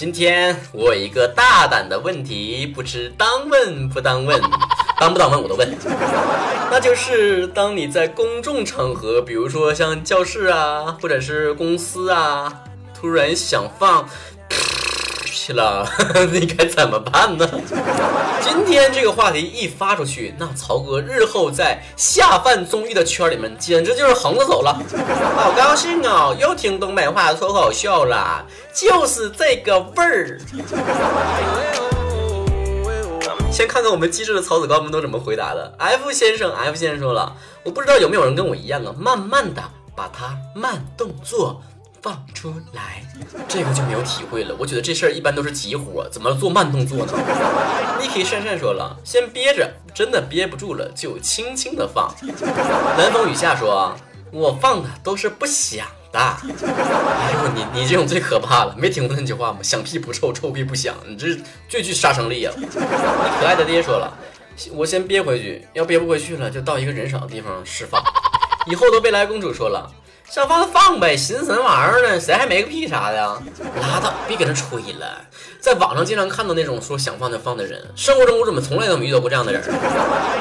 今天我有一个大胆的问题，不知当问不当问，当不当问我都问。那就是当你在公众场合，比如说像教室啊，或者是公司啊，突然想放。去了，你该怎么办呢？今天这个话题一发出去，那曹哥日后在下饭综艺的圈里面简直就是横着走了。好高兴哦，又听东北话脱口秀了，就是这个味儿。先看看我们机智的曹子高们都怎么回答的。F 先生，F 先生说了，我不知道有没有人跟我一样啊，慢慢的把它慢动作。放出来，这个就没有体会了。我觉得这事儿一般都是急活，怎么做慢动作呢？Niki 善善说了，先憋着，真的憋不住了就轻轻的放。南风雨下说，我放的都是不响的。哎呦，你你这种最可怕了，没听过那句话吗？响屁不臭，臭屁不响，你这最具杀伤力啊！你可爱的爹说了，我先憋回去，要憋不回去了，就到一个人少的地方释放。以后都未来公主说了。想放就放呗，寻思什么玩意儿呢？谁还没个屁啥的？拉倒，别搁那吹了。在网上经常看到那种说想放就放的人，生活中我怎么从来都没遇到过这样的人？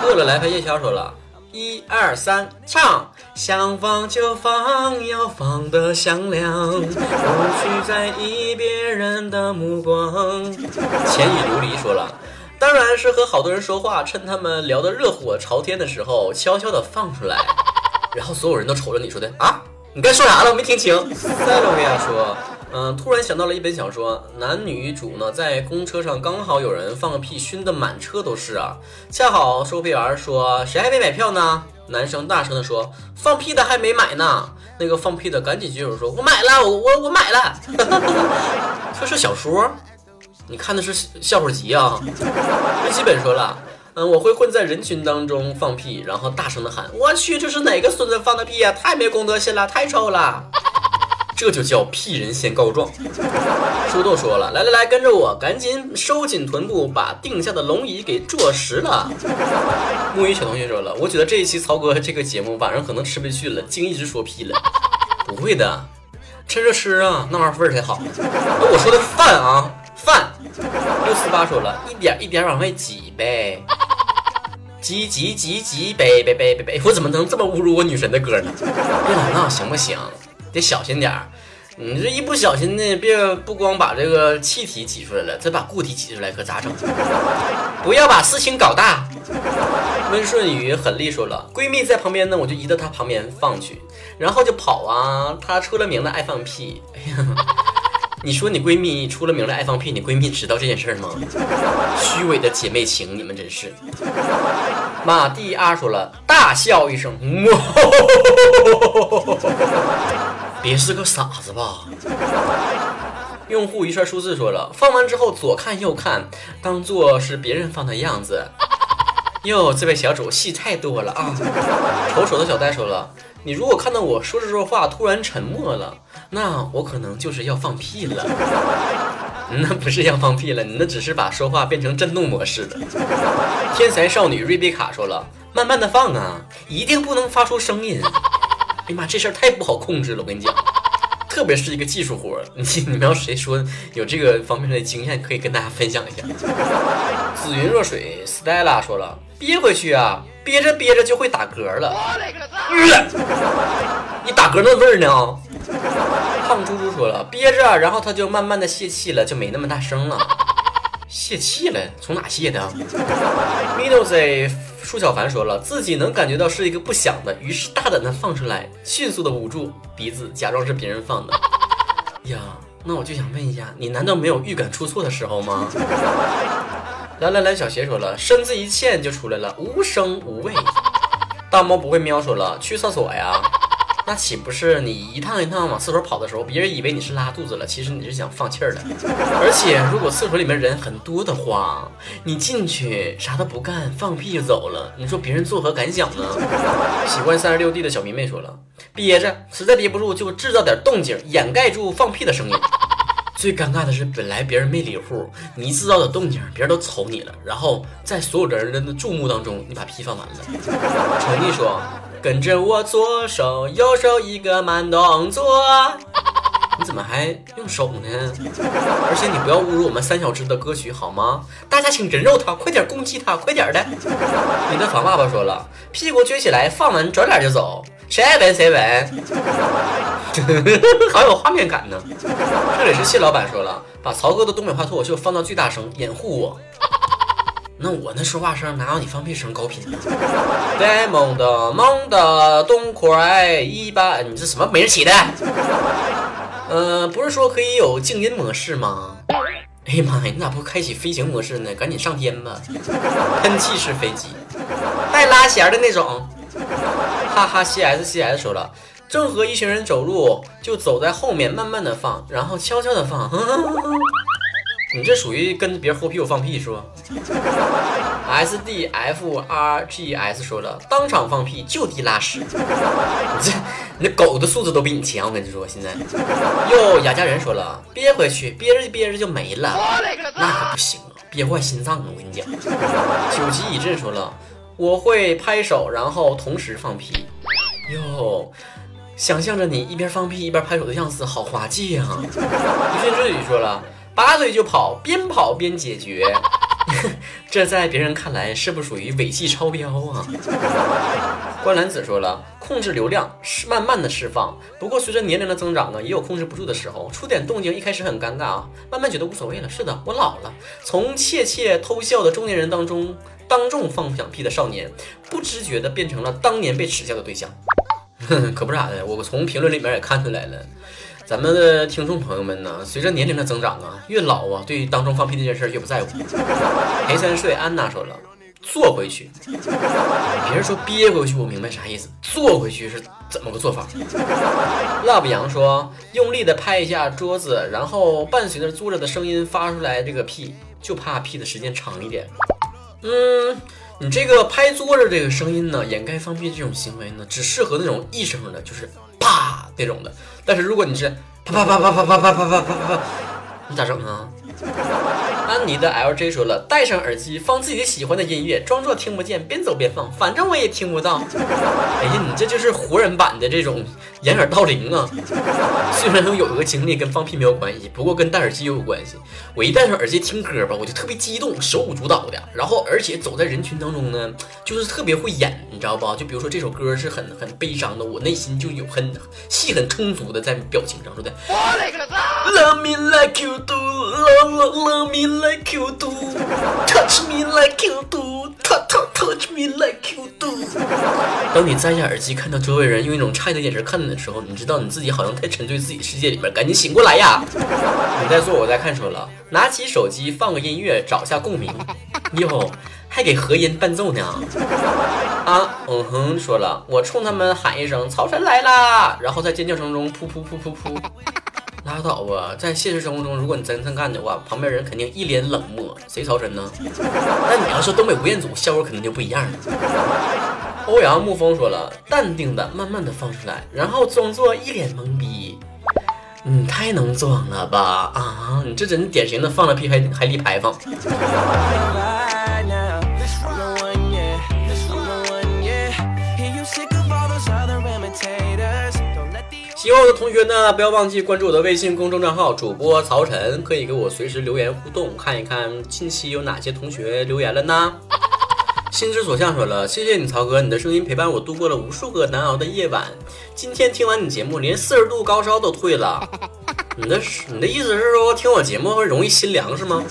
饿了来拍夜宵说了，一二三，唱。想放就放，要放的响亮，不去在意别人的目光。浅雨琉璃说了，当然是和好多人说话，趁他们聊得热火朝天的时候，悄悄的放出来，然后所有人都瞅着你说的啊。你该说啥了？我没听清。塞罗维亚说：“嗯，突然想到了一本小说，男女主呢在公车上刚好有人放屁，熏得满车都是啊。恰好售票员说：谁还没买票呢？男生大声的说：放屁的还没买呢。那个放屁的赶紧举手说：我买了，我我我买了。这是小说？你看的是笑话集啊？日记本说了。”嗯，我会混在人群当中放屁，然后大声的喊：“我去，这是哪个孙子放的屁呀？太没公德心了，太臭了！” 这就叫屁人先告状。树豆说了：“来来来，跟着我，赶紧收紧臀部，把定下的龙椅给坐实了。”木鱼小同学说了：“我觉得这一期曹哥这个节目晚上可能吃不去了，净一直说屁了。”不会的，趁热吃啊，那玩意味儿才好。那我说的饭啊，饭。六四八说了一点一点往外挤呗。急急急急，呗呗呗呗呗！我怎么能这么侮辱我女神的歌呢？别老闹行不行？得小心点儿。你这一不小心呢，别不光把这个气体挤出来了，再把固体挤出来，可咋整？不要把事情搞大。温顺宇狠厉说了，闺蜜在旁边呢，我就移到她旁边放去，然后就跑啊。她出了名的爱放屁。哎呀。你说你闺蜜出了名的爱放屁，你闺蜜知道这件事吗？虚伪的姐妹情，你们真是。马蒂阿说了，大笑一声，别是个傻子吧？用户一串数字说了，放完之后左看右看，当做是别人放的样子。哟，这位小主戏太多了啊！丑丑的小呆说了。你如果看到我说着说话突然沉默了，那我可能就是要放屁了。那不是要放屁了，你那只是把说话变成震动模式了。天才少女瑞贝卡说了：“慢慢的放啊，一定不能发出声音。”哎呀妈，这事儿太不好控制了，我跟你讲，特别是一个技术活。你你们要谁说有这个方面的经验，可以跟大家分享一下。紫云若水 Stella 说了：“憋回去啊。”憋着憋着就会打嗝了，你打嗝那味儿呢？胖猪猪说了，憋着，然后他就慢慢的泄气了，就没那么大声了。泄气了？从哪泄的 m i d o Z 舒小凡说了，自己能感觉到是一个不响的，于是大胆的放出来，迅速的捂住鼻子，假装是别人放的。呀，那我就想问一下，你难道没有预感出错的时候吗？来来来，小邪说了，身子一欠就出来了，无声无味。大猫不会喵说了，去厕所呀？那岂不是你一趟一趟往厕所跑的时候，别人以为你是拉肚子了，其实你是想放气儿的。而且如果厕所里面人很多的话，你进去啥都不干，放屁就走了，你说别人作何感想呢？喜欢三十六 D 的小迷妹说了，憋着，实在憋不住就制造点动静，掩盖住放屁的声音。最尴尬的是，本来别人没理户，你一制造的动静，别人都瞅你了，然后在所有的人的注目当中，你把屁放完了。陈毅说：“跟着我左手右手一个慢动作。”你怎么还用手呢？而且你不要侮辱我们三小只的歌曲好吗？大家请人肉他，快点攻击他，快点的！你的房爸爸说了，屁股撅起来，放完转脸就走，谁爱闻谁闻，好有画面感呢。这里是谢老板说了，把曹哥的东北话脱口秀放到最大声，掩护我。那我那说话声哪有你放屁声高频呢？呆萌的萌的东快一般，你这什么没人起的？呃，不是说可以有静音模式吗？哎呀妈呀，你咋不开启飞行模式呢？赶紧上天吧！喷气式飞机，带拉弦的那种。哈哈，C S C S 说了，正和一群人走路，就走在后面，慢慢的放，然后悄悄的放。你这属于跟别人后屁股放屁是吧？S D F R G S 说了，当场放屁就地拉屎。你这，你这狗的素质都比你强，我跟你说现在。哟，雅家人说了，憋回去，憋着憋着就没了，那可不行啊，憋坏心脏了。我跟你讲。九级一阵说了，我会拍手，然后同时放屁。哟，想象着你一边放屁一边拍手的样子，好滑稽啊。于心之语说了。拔腿就跑，边跑边解决，这在别人看来是不属于尾气超标啊？观澜子说了，控制流量是慢慢的释放，不过随着年龄的增长呢，也有控制不住的时候，出点动静一开始很尴尬啊，慢慢觉得无所谓了。是的，我老了，从窃窃偷笑的中年人当中，当众放响屁的少年，不知觉的变成了当年被耻笑的对象。可不咋的，我从评论里面也看出来了。咱们的听众朋友们呢，随着年龄的增长啊，越老啊，对于当众放屁这件事越不在乎。裴三睡安娜说了，坐回去。别人说憋回去，我明白啥意思，坐回去是怎么个做法？Love 杨说，用力的拍一下桌子，然后伴随着坐着的声音发出来这个屁，就怕屁的时间长一点。嗯，你这个拍桌子这个声音呢，掩盖放屁这种行为呢，只适合那种一声的，就是啪这种的。但是如果你是啪啪啪啪啪啪啪啪啪啪啪，你咋整啊？安妮的 LJ 说了，戴上耳机放自己喜欢的音乐，装作听不见，边走边放，反正我也听不到。哎呀，你这就是活人版的这种掩耳盗铃啊！虽然有一个经历跟放屁没有关系，不过跟戴耳机有关系。我一戴上耳机听歌吧，我就特别激动，手舞足蹈的。然后而且走在人群当中呢，就是特别会演，你知道吧？就比如说这首歌是很很悲伤的，我内心就有很戏很充足的在表情上说的。Love me like you do, love love me. Like you do, touch me like you do, touch touch touch me like you do。当你摘下耳机，看到周围人用一种诧异的眼神看你的时候，你知道你自己好像太沉醉自己世界里面，赶紧醒过来呀！你在做，我在看，说了，拿起手机放个音乐，找下共鸣。哟，还给和音伴奏呢。啊，嗯哼，说了，我冲他们喊一声“曹晨来啦”，然后在尖叫声中噗噗噗噗噗。拉倒吧，在现实生活中，如果你真这么干的话，旁边人肯定一脸冷漠。谁操真呢？那你要说东北吴彦祖，效果肯定就不一样了。欧阳沐风说了，淡定的、慢慢的放出来，然后装作一脸懵逼。你太能装了吧？啊，你这真是典型的放了屁还还立牌坊。喜欢我的同学呢，不要忘记关注我的微信公众账号主播曹晨，可以给我随时留言互动，看一看近期有哪些同学留言了呢？心之所向说了，谢谢你曹哥，你的声音陪伴我度过了无数个难熬的夜晚。今天听完你节目，连四十度高烧都退了。你的你的意思是说听我节目会容易心凉是吗？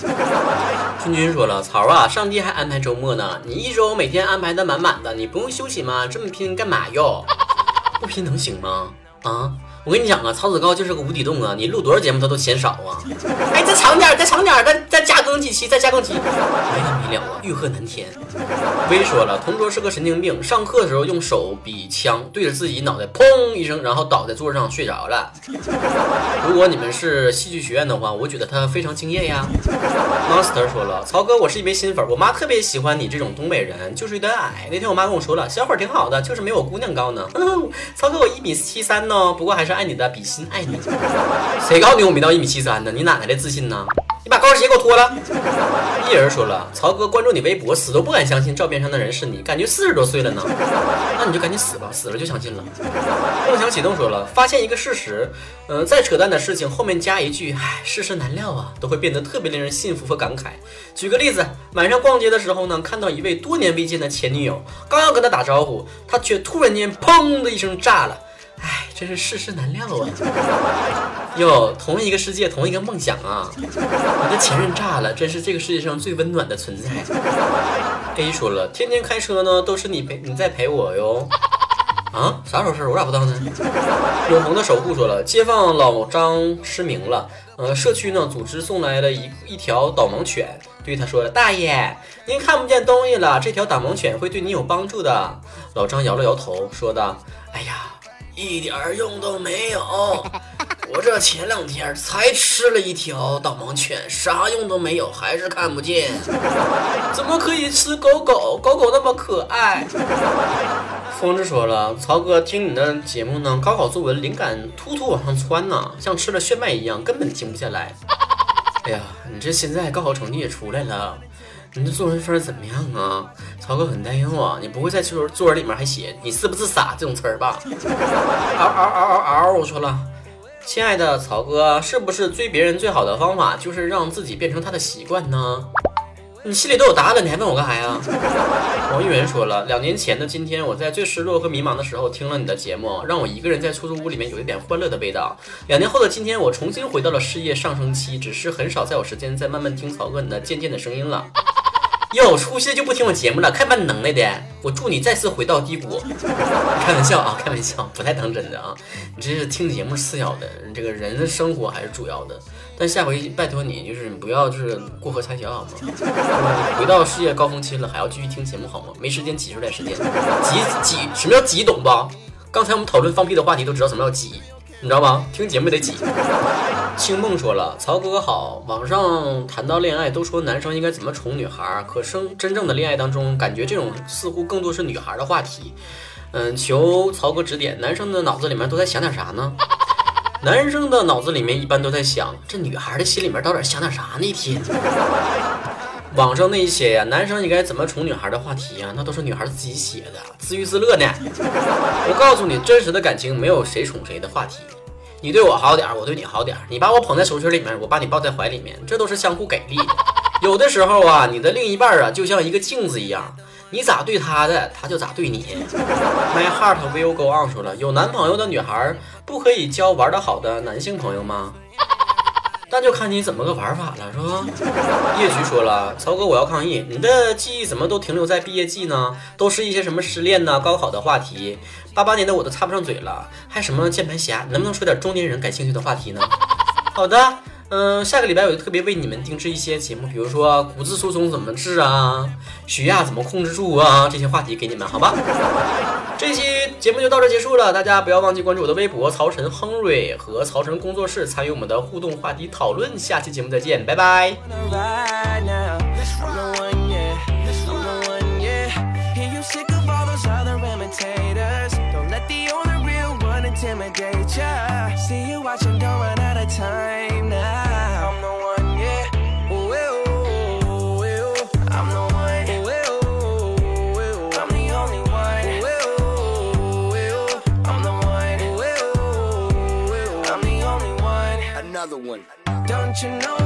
君君说了，曹啊，上帝还安排周末呢，你一周每天安排的满满的，你不用休息吗？这么拼干嘛哟？不拼能行吗？啊，我跟你讲啊，曹子高就是个无底洞啊！你录多少节目他都嫌少啊！哎，再长点，再长点，再再加更几期，再加更几，没完没了啊！欲壑难填。微说了，同桌是个神经病，上课的时候用手比枪对着自己脑袋，砰一声，然后倒在桌上睡着了。如果你们是戏剧学院的话，我觉得他非常敬业呀。Monster 说了，曹哥，我是一枚新粉，我妈特别喜欢你这种东北人，就是有点矮。那天我妈跟我说了，小伙挺好的，就是没我姑娘高呢。曹哥，我一米七三呢，不过还是爱你的，比心爱你。谁告诉你我没到一米七三呢？你哪来的自信呢？你把高跟鞋给我脱了。一人说了，曹哥关注你微博，死都不敢相信照片上的人是你，感觉四十多岁了呢。那你就赶紧死吧，死了就相信了。梦想启动说了，发现一个事实，嗯，再扯淡的事情后面加一句，唉，世事难料啊，都会变得特别令人信服和感慨。举个例子，晚上逛街的时候呢，看到一位多年未见的前女友，刚要跟他打招呼，他却突然间砰的一声炸了。唉，真是世事难料啊！哟，同一个世界，同一个梦想啊！你的前任炸了，真是这个世界上最温暖的存在。A 说了，天天开车呢，都是你陪你在陪我哟。啊，啥时候事儿？我咋不知道呢？永恒的守护说了，街坊老张失明了，呃，社区呢组织送来了一一条导盲犬，对他说，大爷，您看不见东西了，这条导盲犬会对你有帮助的。老张摇了摇头，说道，哎呀。一点用都没有，我这前两天才吃了一条导盲犬，啥用都没有，还是看不见。怎么可以吃狗狗？狗狗那么可爱。疯子说了，曹哥听你的节目呢，高考作文灵感突突往上窜呢，像吃了炫迈一样，根本停不下来。哎呀，你这现在高考成绩也出来了。你的作文分怎么样啊？曹哥很担忧啊！你不会在作作文里面还写“你是不是傻”这种词儿吧？嗷嗷嗷嗷嗷！我说了，亲爱的曹哥，是不是追别人最好的方法就是让自己变成他的习惯呢？你心里都有答案了，你还问我干啥呀？王玉元说了，两年前的今天，我在最失落和迷茫的时候听了你的节目，让我一个人在出租屋里面有一点欢乐的味道。两年后的今天，我重新回到了事业上升期，只是很少再有时间再慢慢听曹哥你的渐渐的声音了。有出息就不听我节目了，看把你能耐的！我祝你再次回到低谷。开玩笑啊，开玩笑，不太当真的啊！你这是听节目次要的，这个人的生活还是主要的。但下回拜托你，就是你不要就是过河拆桥好吗？回到事业高峰期了，还要继续听节目好吗？没时间挤出点时间，挤挤什么叫挤，懂不？刚才我们讨论放屁的话题，都知道什么叫挤，你知道吗？听节目得挤。青梦说了，曹哥哥好。网上谈到恋爱，都说男生应该怎么宠女孩，可生真正的恋爱当中，感觉这种似乎更多是女孩的话题。嗯，求曹哥指点，男生的脑子里面都在想点啥呢？男生的脑子里面一般都在想，这女孩的心里面到底想点啥呢？一天。网上那些呀，男生应该怎么宠女孩的话题呀，那都是女孩自己写的，自娱自乐呢。我告诉你，真实的感情没有谁宠谁的话题。你对我好点儿，我对你好点儿。你把我捧在手心里面，我把你抱在怀里面，这都是相互给力的。有的时候啊，你的另一半啊，就像一个镜子一样，你咋对他的，他就咋对你。My heart will go on 说了，有男朋友的女孩不可以交玩得好的男性朋友吗？那就看你怎么个玩法了，是吧？叶局说了，曹哥，我要抗议，你的记忆怎么都停留在毕业季呢？都是一些什么失恋呐、高考的话题。八八年的我都插不上嘴了，还什么键盘侠？能不能说点中年人感兴趣的话题呢？好的，嗯，下个礼拜我就特别为你们定制一些节目，比如说骨质疏松怎么治啊，血压怎么控制住啊，这些话题给你们，好吧？这期节目就到这结束了，大家不要忘记关注我的微博曹晨亨瑞和曹晨工作室，参与我们的互动话题讨论。下期节目再见，拜拜。You know,